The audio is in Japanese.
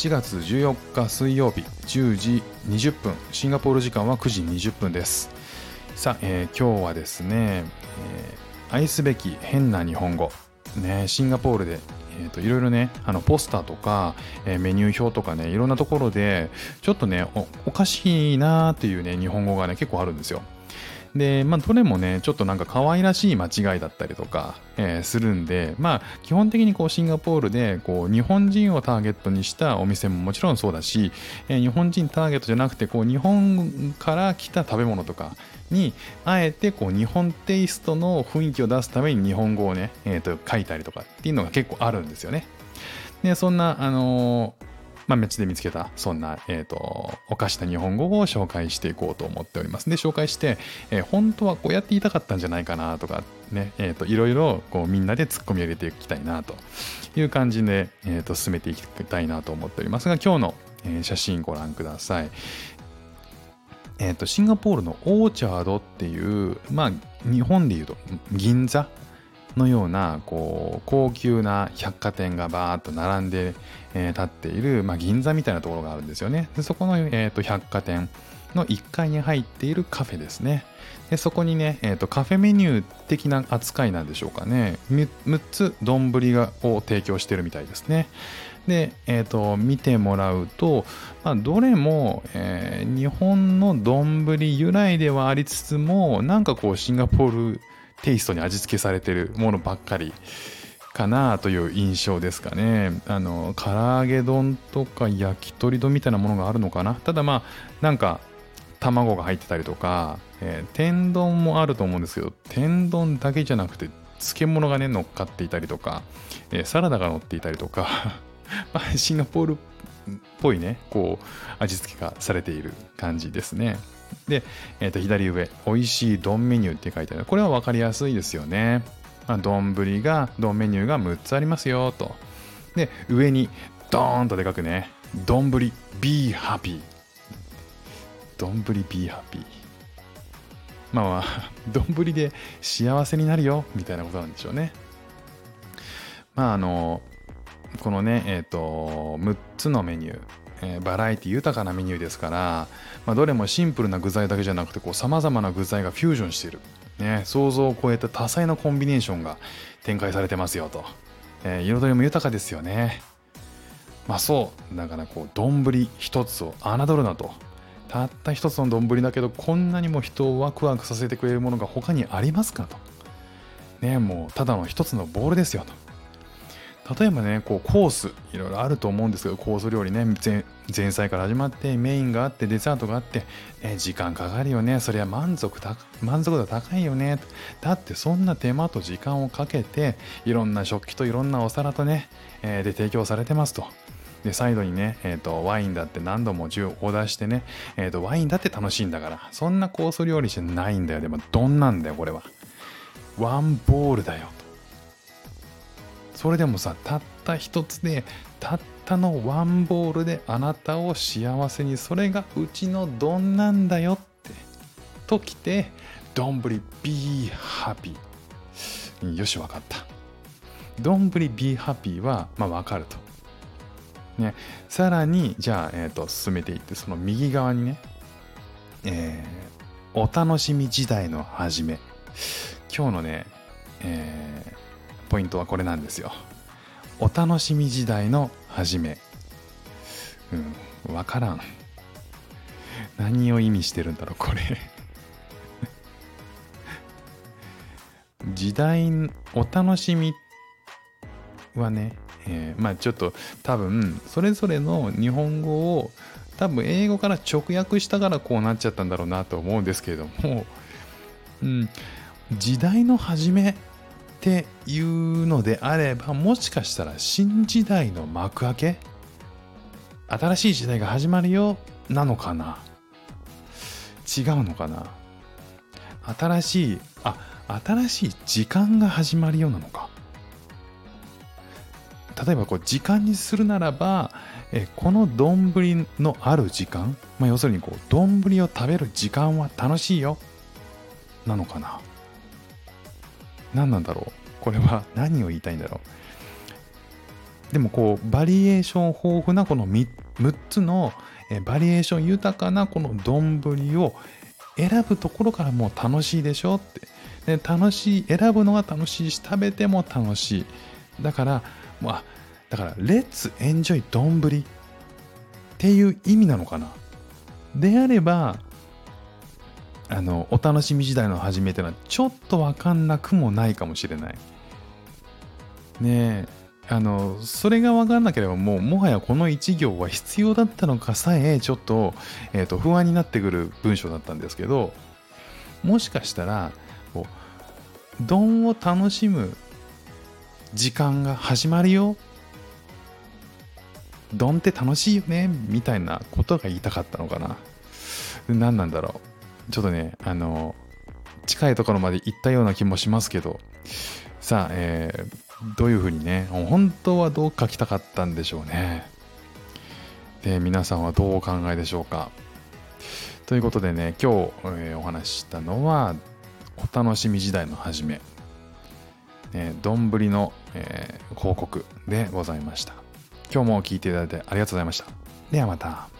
4月14日水曜日10時20分シンガポール時間は9時20分です。さあ、えー今日はですね、えー愛すべき変な日本語。ねシンガポールでえー、といろいろねあのポスターとか、えーメニュー表とかねいろんなところでちょっとねおおかしいなーっていうね日本語がね結構あるんですよ。で、まあ、どれもね、ちょっとなんか可愛らしい間違いだったりとか、えーするんで、まあ、基本的にこうシンガポールでこう日本人をターゲットにしたお店ももちろんそうだし、えー日本人ターゲットじゃなくて、こう日本から来た食べ物とかに、あえてこう日本テイストの雰囲気を出すために日本語をね、えーと書いたりとかっていうのが結構あるんですよね。で、そんな、あのーまあ、街で見つけた、そんな、えっ、と、おかした日本語を紹介していこうと思っております。で、紹介して、えー本当はこうやって言いたかったんじゃないかなとか、ね、えっ、と、いろいろ、こう、みんなで突っ込みを入れていきたいな、という感じで、えっ、と、進めていきたいなと思っておりますが、今日の、え写真ご覧ください。えっ、と、シンガポールのオーチャードっていう、まあ、日本でいうと、銀座のようなこう高級な百貨店がバーっと並んで、えー立っている、まあ、銀座みたいなところがあるんですよね。でそこの、えーと百貨店の1階に入っているカフェですね。でそこにね、えーとカフェメニュー的な扱いなんでしょうかね。み6つ丼を提供してるみたいですね。で、えー、と見てもらうと、まあ、どれも、えー日本の丼由来ではありつつもなんかこうシンガポールテイストに味付けされてるものばっかりかなという印象ですかね。あの唐揚げ丼とか焼き鳥丼みたいなものがあるのかな。ただまあなんか卵が入ってたりとか、えー天丼もあると思うんですけど天丼だけじゃなくて漬物がね乗っかっていたりとか、えーサラダが乗っていたりとか、まあ、シンガポールっぽいねこう味付けがされている感じですね。で、えーと左上、美味しい丼メニューって書いてある。これは分かりやすいですよね。まあ、丼が、丼メニューが6つありますよと。で、上にドーンとでかくね、丼 be happy。丼 be happy。まあまあ、丼で幸せになるよ、みたいなことなんでしょうね。まああの、このね、えっ、と、6つのメニュー、えーバラエティ豊かなメニューですから、まあ、どれもシンプルな具材だけじゃなくて、こう、様々な具材がフュージョンしている。ね、想像を超えた多彩なコンビネーションが展開されてますよと。えー彩りも豊かですよね。まあそう、だからこう、丼一つを侮るなと。たった一つの丼だけど、こんなにも人をワクワクさせてくれるものが他にありますかと。ね、もうただの一つのボールですよと。例えばね、こうコース、いろいろあると思うんですけど、コース料理ね、前菜から始まって、メインがあって、デザートがあって、ね、時間かかるよね、そりゃ満足満足度高いよね。だってそんな手間と時間をかけて、いろんな食器といろんなお皿とね、えーで提供されてますと。で、サイドにね、えーと、ワインだって何度も10オーダーしてね、えーと、ワインだって楽しいんだから、そんなコース料理じゃないんだよ。でも、どんなんだよ、これは。ワンボールだよ。それでもさたった一つでたったのワンボールであなたを幸せにそれがうちの丼なんだよって。ときて丼 be happy よしわかった。丼 be happy はまあわかると。ね。さらにじゃあ、えー、と進めていってその右側にね。えーお楽しみ時代の始め。今日のね、えーポイントはこれなんですよ。お楽しみ時代の始め。うん、わからん。何を意味してるんだろう、これ。時代、お楽しみはね、えーまあちょっと多分、それぞれの日本語を多分英語から直訳したからこうなっちゃったんだろうなと思うんですけれども、うん、時代の始めっていうのであればもしかしたら新時代の幕開け？新しい時代が始まるよ？なのかな？違うのかな？新しいあ新しい時間が始まるようなのか？例えばこう時間にするならばえこの丼のある時間、まあ、要するにこう丼を食べる時間は楽しいよ？なのかな？何なんだろう。これは 何を言いたいんだろう。でもこうバリエーション豊富なこの 6, 6つのバリエーション豊かなこの丼を選ぶところからもう楽しいでしょって。で楽しい選ぶのが楽しいし食べても楽しい。だからまあだから Let's enjoy 丼っていう意味なのかな。であればあのお楽しみ時代の始めてのはちょっと分かんなくもないかもしれない。ねえ。あのそれが分かんなければもうもはやこの1行は必要だったのかさえちょっと,、えーと、不安になってくる文章だったんですけどもしかしたらこう丼を楽しむ時間が始まるよ。丼って楽しいよねみたいなことが言いたかったのかな。何なんだろう。ちょっとねあの近いところまで行ったような気もしますけど。さあ、えー、どういうふうにね本当はどう書きたかったんでしょうね。で皆さんはどうお考えでしょうか。ということでね今日、えー、お話ししたのはお楽しみ時代の始め。丼、えの、えー、広告でございました。今日も聞いていただいてありがとうございました。ではまた。